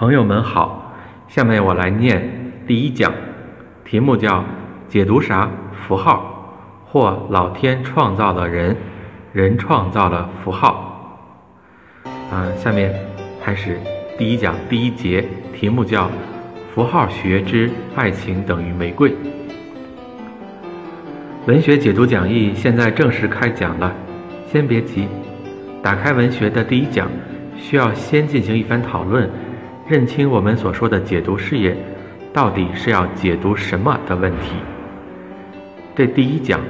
朋友们好，下面我来念第一讲，题目叫“解读啥符号或老天创造了人，人创造了符号”。啊，下面开始第一讲第一节，题目叫“符号学之爱情等于玫瑰”。文学解读讲义现在正式开讲了，先别急，打开文学的第一讲，需要先进行一番讨论。认清我们所说的解读事业，到底是要解读什么的问题。这第一讲，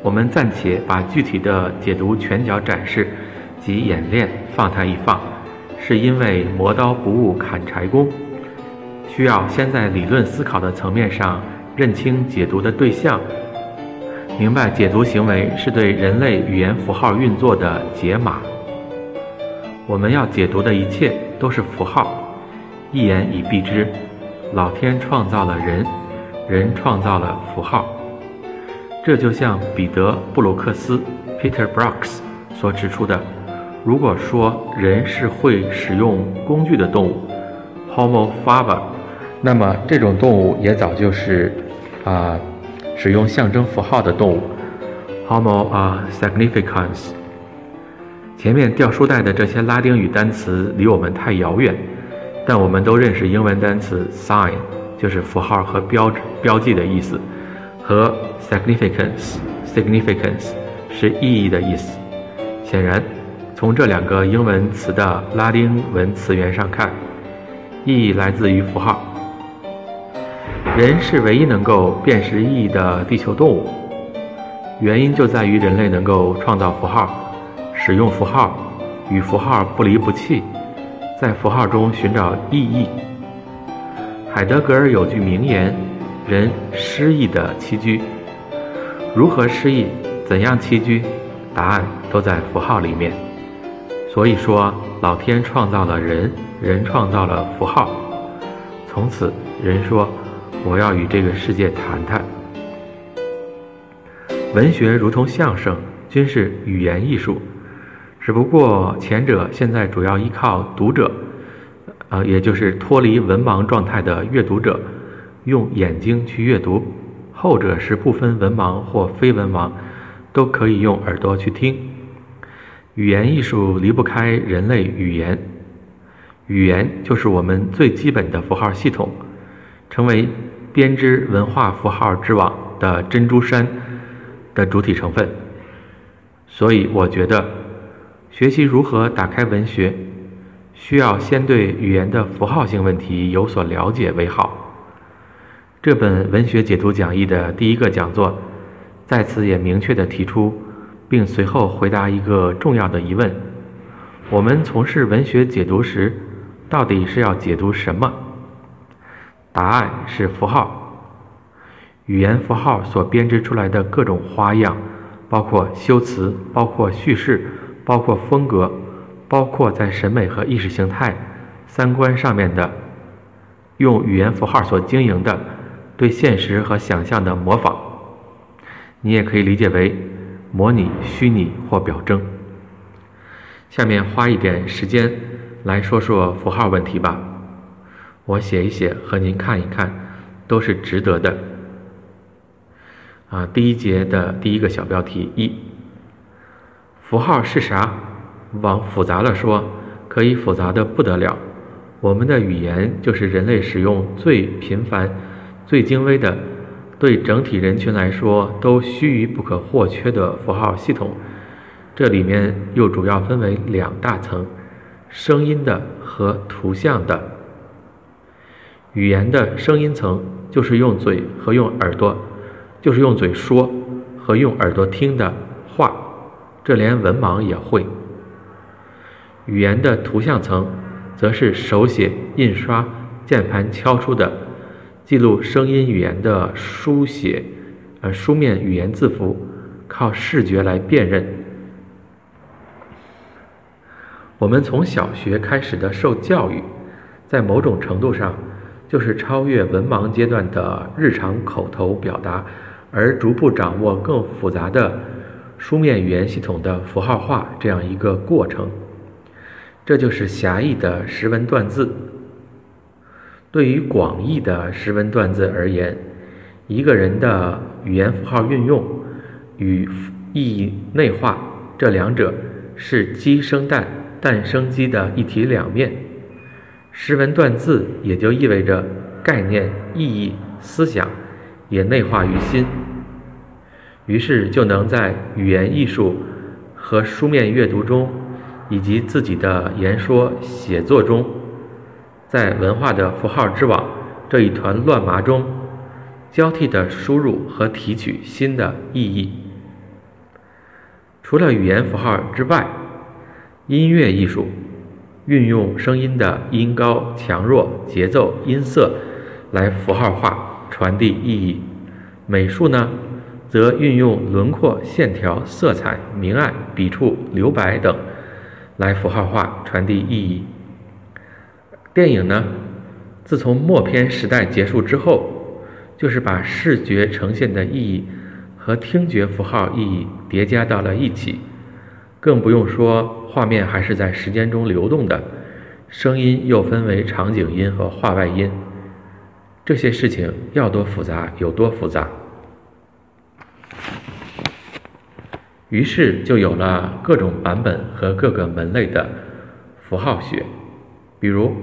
我们暂且把具体的解读拳脚展示及演练放它一放，是因为磨刀不误砍柴工，需要先在理论思考的层面上认清解读的对象，明白解读行为是对人类语言符号运作的解码。我们要解读的一切都是符号。一言以蔽之，老天创造了人，人创造了符号。这就像彼得·布鲁克斯 （Peter Brooks） 所指出的：如果说人是会使用工具的动物 （Homo faber），那么这种动物也早就是啊使用象征符号的动物 （Homo 啊 significans）。前面掉书袋的这些拉丁语单词离我们太遥远。但我们都认识英文单词 sign，就是符号和标志、标记的意思，和 significance，significance 是意义的意思。显然，从这两个英文词的拉丁文词源上看，意义来自于符号。人是唯一能够辨识意义的地球动物，原因就在于人类能够创造符号，使用符号，与符号不离不弃。在符号中寻找意义。海德格尔有句名言：“人失意的栖居。”如何失意？怎样栖居？答案都在符号里面。所以说，老天创造了人，人创造了符号。从此，人说：“我要与这个世界谈谈。”文学如同相声，均是语言艺术。只不过前者现在主要依靠读者，呃，也就是脱离文盲状态的阅读者，用眼睛去阅读；后者是不分文盲或非文盲，都可以用耳朵去听。语言艺术离不开人类语言，语言就是我们最基本的符号系统，成为编织文化符号之网的珍珠山的主体成分。所以我觉得。学习如何打开文学，需要先对语言的符号性问题有所了解为好。这本文学解读讲义的第一个讲座，在此也明确地提出，并随后回答一个重要的疑问：我们从事文学解读时，到底是要解读什么？答案是符号。语言符号所编织出来的各种花样，包括修辞，包括叙事。包括风格，包括在审美和意识形态、三观上面的用语言符号所经营的对现实和想象的模仿，你也可以理解为模拟、虚拟或表征。下面花一点时间来说说符号问题吧，我写一写和您看一看，都是值得的。啊，第一节的第一个小标题一。符号是啥？往复杂了说，可以复杂的不得了。我们的语言就是人类使用最频繁、最精微的，对整体人群来说都须臾不可或缺的符号系统。这里面又主要分为两大层：声音的和图像的。语言的声音层就是用嘴和用耳朵，就是用嘴说和用耳朵听的话。这连文盲也会。语言的图像层，则是手写、印刷、键盘敲出的，记录声音语言的书写，呃，书面语言字符，靠视觉来辨认。我们从小学开始的受教育，在某种程度上，就是超越文盲阶段的日常口头表达，而逐步掌握更复杂的。书面语言系统的符号化这样一个过程，这就是狭义的识文断字。对于广义的识文断字而言，一个人的语言符号运用与意义内化这两者是鸡生蛋，蛋生鸡的一体两面。识文断字也就意味着概念、意义、思想也内化于心，于是就能在语言艺术和书面阅读中，以及自己的言说写作中。在文化的符号之网这一团乱麻中，交替的输入和提取新的意义。除了语言符号之外，音乐艺术运用声音的音高、强弱、节奏、音色来符号化传递意义；美术呢，则运用轮廓、线条、色彩、明暗、笔触、留白等来符号化传递意义。电影呢，自从默片时代结束之后，就是把视觉呈现的意义和听觉符号意义叠加到了一起，更不用说画面还是在时间中流动的，声音又分为场景音和画外音，这些事情要多复杂有多复杂。于是就有了各种版本和各个门类的符号学，比如。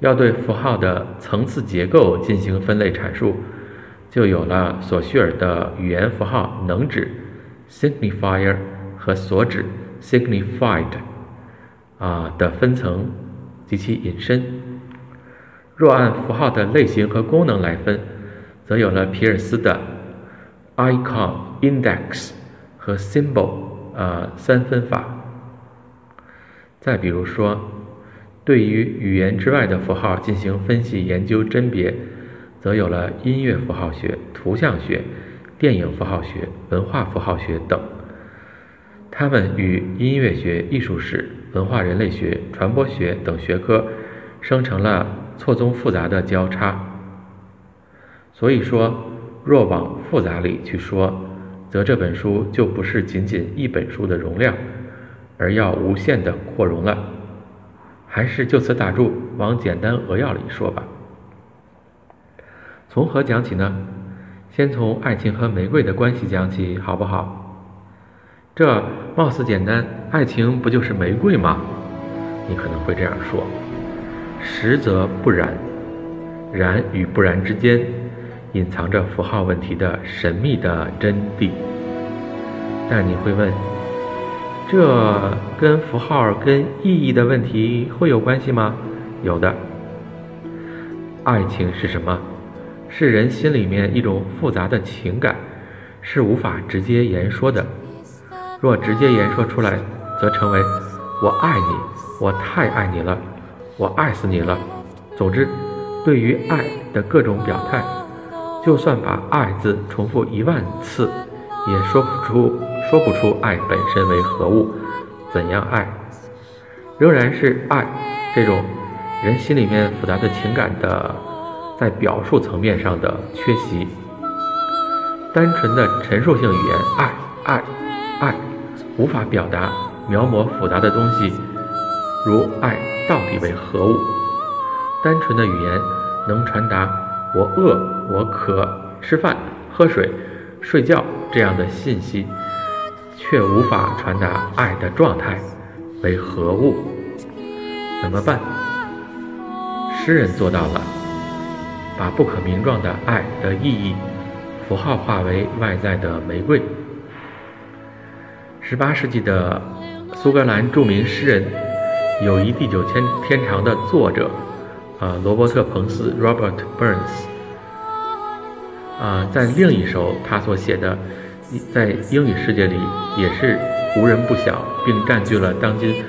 要对符号的层次结构进行分类阐述，就有了索绪尔的语言符号能指 （signifier） 和所指 （signified） 啊的分层及其引申。若按符号的类型和功能来分，则有了皮尔斯的 icon、index 和 symbol 啊三分法。再比如说。对于语言之外的符号进行分析研究甄别，则有了音乐符号学、图像学、电影符号学、文化符号学等。它们与音乐学、艺术史、文化人类学、传播学等学科生成了错综复杂的交叉。所以说，若往复杂里去说，则这本书就不是仅仅一本书的容量，而要无限的扩容了。还是就此打住，往简单扼要里说吧。从何讲起呢？先从爱情和玫瑰的关系讲起，好不好？这貌似简单，爱情不就是玫瑰吗？你可能会这样说，实则不然。然与不然之间，隐藏着符号问题的神秘的真谛。但你会问？这跟符号、跟意义的问题会有关系吗？有的。爱情是什么？是人心里面一种复杂的情感，是无法直接言说的。若直接言说出来，则成为“我爱你，我太爱你了，我爱死你了”。总之，对于爱的各种表态，就算把“爱”字重复一万次。也说不出说不出爱本身为何物，怎样爱，仍然是爱这种人心里面复杂的情感的在表述层面上的缺席。单纯的陈述性语言爱爱爱，无法表达描摹复杂的东西，如爱到底为何物。单纯的语言能传达我饿我渴吃饭喝水。睡觉这样的信息，却无法传达爱的状态为何物？怎么办？诗人做到了，把不可名状的爱的意义符号化为外在的玫瑰。十八世纪的苏格兰著名诗人《友谊地久天天长》的作者，啊，罗伯特·彭斯 （Robert Burns）。啊，在另一首他所写的，在英语世界里也是无人不晓，并占据了当今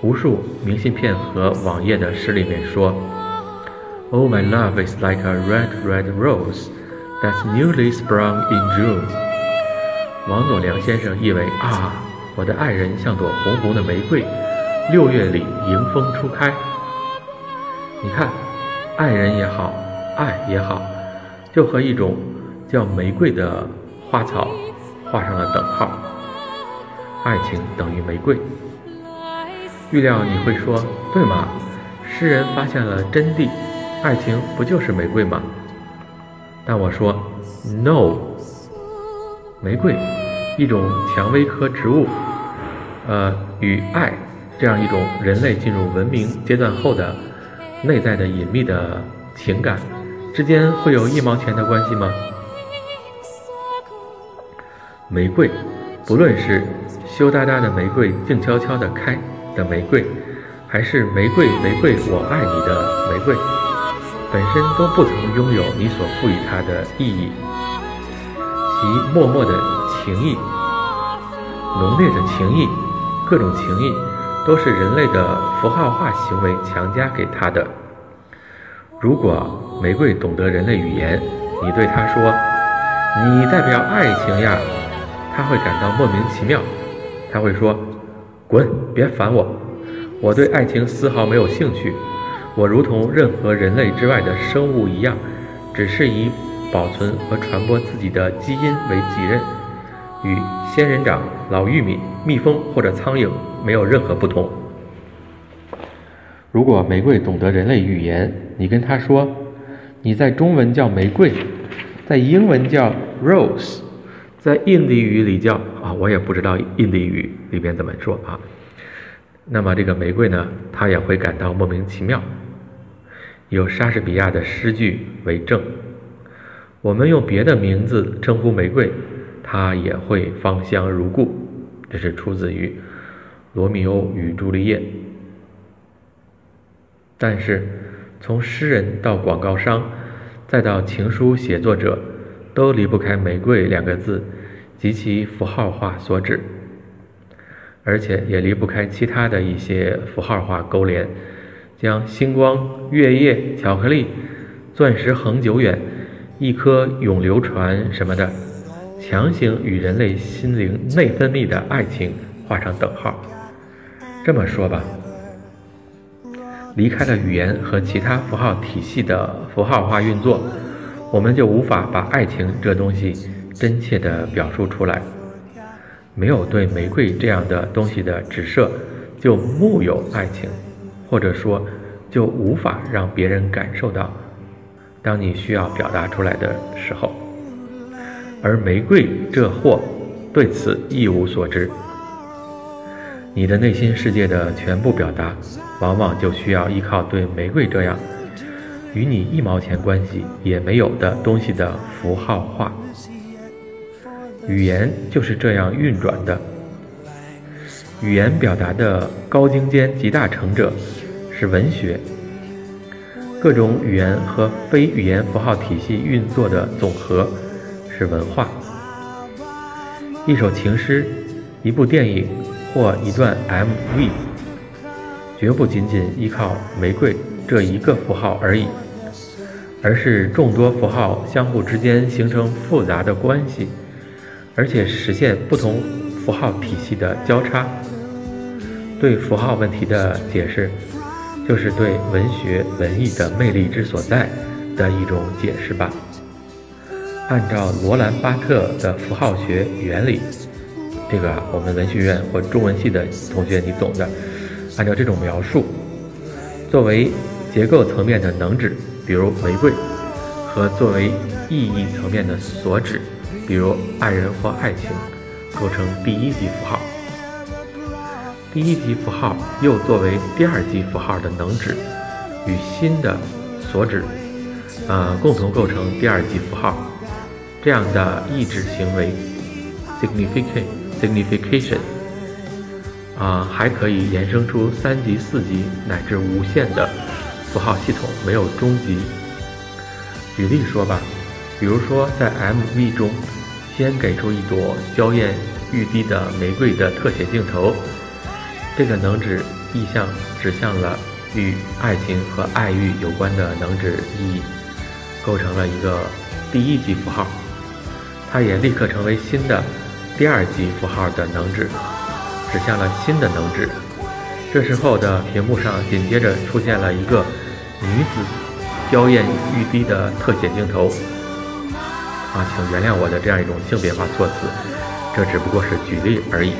无数明信片和网页的诗里面说：“Oh, my love is like a red, red rose that's newly sprung in June。”王佐良先生译为：“啊，我的爱人像朵红红的玫瑰，六月里迎风初开。”你看，爱人也好，爱也好。就和一种叫玫瑰的花草画上了等号。爱情等于玫瑰。预料你会说，对吗？诗人发现了真谛，爱情不就是玫瑰吗？但我说，no，玫瑰，一种蔷薇科植物，呃，与爱这样一种人类进入文明阶段后的内在的隐秘的情感之间会有一毛钱的关系吗？玫瑰，不论是羞答答的玫瑰，静悄悄的开的玫瑰，还是玫瑰玫瑰我爱你的玫瑰。本身都不曾拥有你所赋予它的意义，其默默的情谊、浓烈的情谊、各种情谊，都是人类的符号化行为强加给他的。如果玫瑰懂得人类语言，你对他说：“你代表爱情呀”，他会感到莫名其妙。他会说：“滚，别烦我，我对爱情丝毫没有兴趣。”我如同任何人类之外的生物一样，只是以保存和传播自己的基因为己任，与仙人掌、老玉米、蜜蜂或者苍蝇没有任何不同。如果玫瑰懂得人类语言，你跟他说：“你在中文叫玫瑰，在英文叫 rose，在印地语里叫啊，我也不知道印地语里边怎么说啊。”那么这个玫瑰呢，它也会感到莫名其妙。有莎士比亚的诗句为证，我们用别的名字称呼玫瑰，它也会芳香如故。这是出自于《罗密欧与朱丽叶》。但是，从诗人到广告商，再到情书写作者，都离不开“玫瑰”两个字及其符号化所指，而且也离不开其他的一些符号化勾连。将星光、月夜、巧克力、钻石恒久远、一颗永流传什么的，强行与人类心灵内分泌的爱情画上等号。这么说吧，离开了语言和其他符号体系的符号化运作，我们就无法把爱情这东西真切地表述出来。没有对玫瑰这样的东西的指涉，就木有爱情。或者说，就无法让别人感受到，当你需要表达出来的时候，而玫瑰这货对此一无所知。你的内心世界的全部表达，往往就需要依靠对玫瑰这样与你一毛钱关系也没有的东西的符号化。语言就是这样运转的。语言表达的高精尖集大成者。是文学，各种语言和非语言符号体系运作的总和是文化。一首情诗、一部电影或一段 MV，绝不仅仅依靠玫瑰这一个符号而已，而是众多符号相互之间形成复杂的关系，而且实现不同符号体系的交叉。对符号问题的解释。就是对文学文艺的魅力之所在的一种解释吧。按照罗兰巴特的符号学原理，这个我们文学院或中文系的同学你懂的。按照这种描述，作为结构层面的能指，比如玫瑰，和作为意义层面的所指，比如爱人或爱情，构成第一级符号。第一级符号又作为第二级符号的能指与新的所指，呃，共同构成第二级符号。这样的意志行为 （significant signification） 啊，还可以衍生出三级、四级乃至无限的符号系统，没有终极。举例说吧，比如说在 MV 中，先给出一朵娇艳欲滴的玫瑰的特写镜头。这个能指意象指向了与爱情和爱欲有关的能指意义，构成了一个第一级符号。它也立刻成为新的第二级符号的能指，指向了新的能指。这时候的屏幕上紧接着出现了一个女子娇艳欲滴的特写镜头。啊，请原谅我的这样一种性别化措辞，这只不过是举例而已。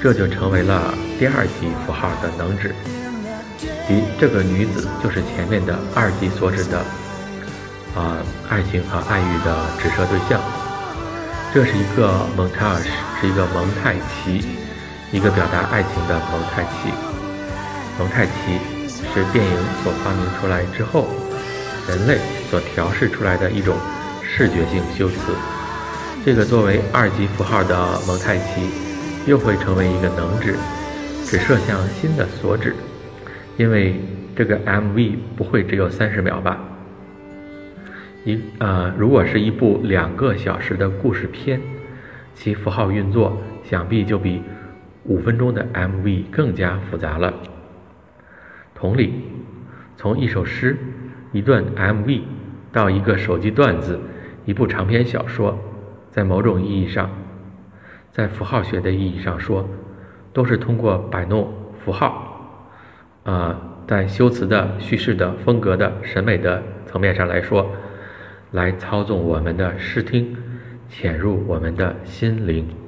这就成为了第二级符号的能指，即这个女子就是前面的二级所指的啊爱情和爱欲的指涉对象。这是一个蒙查尔，是一个蒙太奇，一个表达爱情的蒙太奇。蒙太奇是电影所发明出来之后，人类所调试出来的一种视觉性修辞。这个作为二级符号的蒙太奇，又会成为一个能指，指射向新的所指。因为这个 MV 不会只有三十秒吧？一呃，如果是一部两个小时的故事片，其符号运作想必就比五分钟的 MV 更加复杂了。同理，从一首诗、一段 MV 到一个手机段子、一部长篇小说，在某种意义上，在符号学的意义上说，都是通过摆弄符号，啊，在修辞的、叙事的、风格的、审美的层面上来说。来操纵我们的视听，潜入我们的心灵。